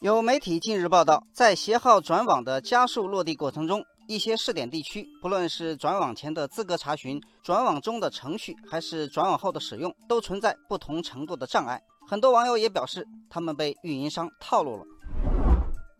有媒体近日报道，在携号转网的加速落地过程中，一些试点地区，不论是转网前的资格查询、转网中的程序，还是转网后的使用，都存在不同程度的障碍。很多网友也表示，他们被运营商套路了。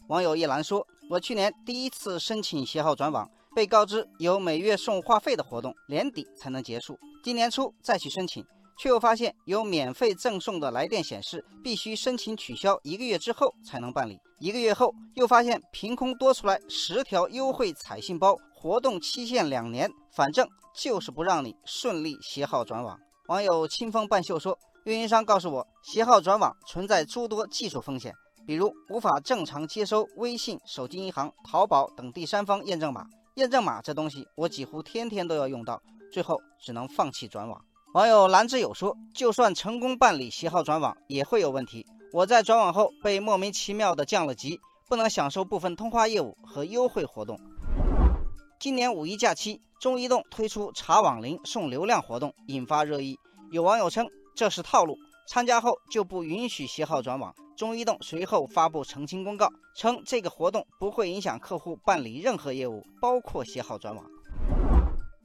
网友一兰说：“我去年第一次申请携号转网，被告知有每月送话费的活动，年底才能结束。今年初再去申请，却又发现有免费赠送的来电显示，必须申请取消一个月之后才能办理。一个月后又发现凭空多出来十条优惠彩信包，活动期限两年，反正就是不让你顺利携号转网。”网友清风半袖说：“运营商告诉我，携号转网存在诸多技术风险。”比如无法正常接收微信、手机银行、淘宝等第三方验证码。验证码这东西，我几乎天天都要用到，最后只能放弃转网。网友蓝之友说：“就算成功办理携号转网，也会有问题。我在转网后被莫名其妙的降了级，不能享受部分通话业务和优惠活动。”今年五一假期，中移动推出查网龄送流量活动，引发热议。有网友称这是套路，参加后就不允许携号转网。中移动随后发布澄清公告，称这个活动不会影响客户办理任何业务，包括携号转网。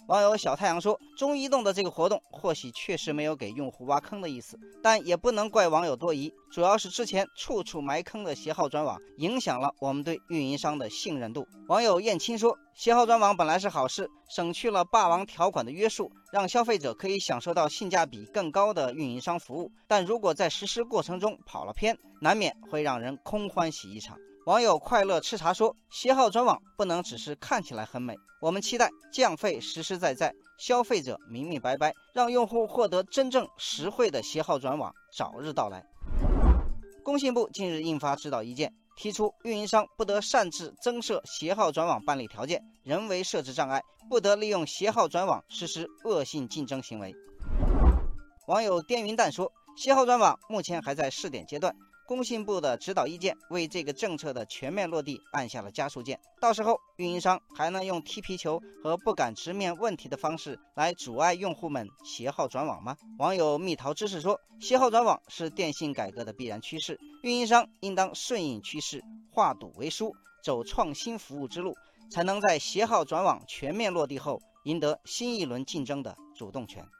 网友小太阳说：“中移动的这个活动或许确实没有给用户挖坑的意思，但也不能怪网友多疑，主要是之前处处埋坑的携号转网影响了我们对运营商的信任度。”网友燕青说：“携号转网本来是好事，省去了霸王条款的约束，让消费者可以享受到性价比更高的运营商服务。但如果在实施过程中跑了偏，难免会让人空欢喜一场。”网友快乐吃茶说：“携号转网不能只是看起来很美，我们期待降费实实在在，消费者明明白白，让用户获得真正实惠的携号转网早日到来。”工信部近日印发指导意见，提出运营商不得擅自增设携号转网办理条件，人为设置障碍，不得利用携号转网实施恶性竞争行为。网友颠云蛋说：“携号转网目前还在试点阶段。”工信部的指导意见为这个政策的全面落地按下了加速键，到时候运营商还能用踢皮球和不敢直面问题的方式来阻碍用户们携号转网吗？网友蜜桃知识说，携号转网是电信改革的必然趋势，运营商应当顺应趋势，化赌为输，走创新服务之路，才能在携号转网全面落地后赢得新一轮竞争的主动权。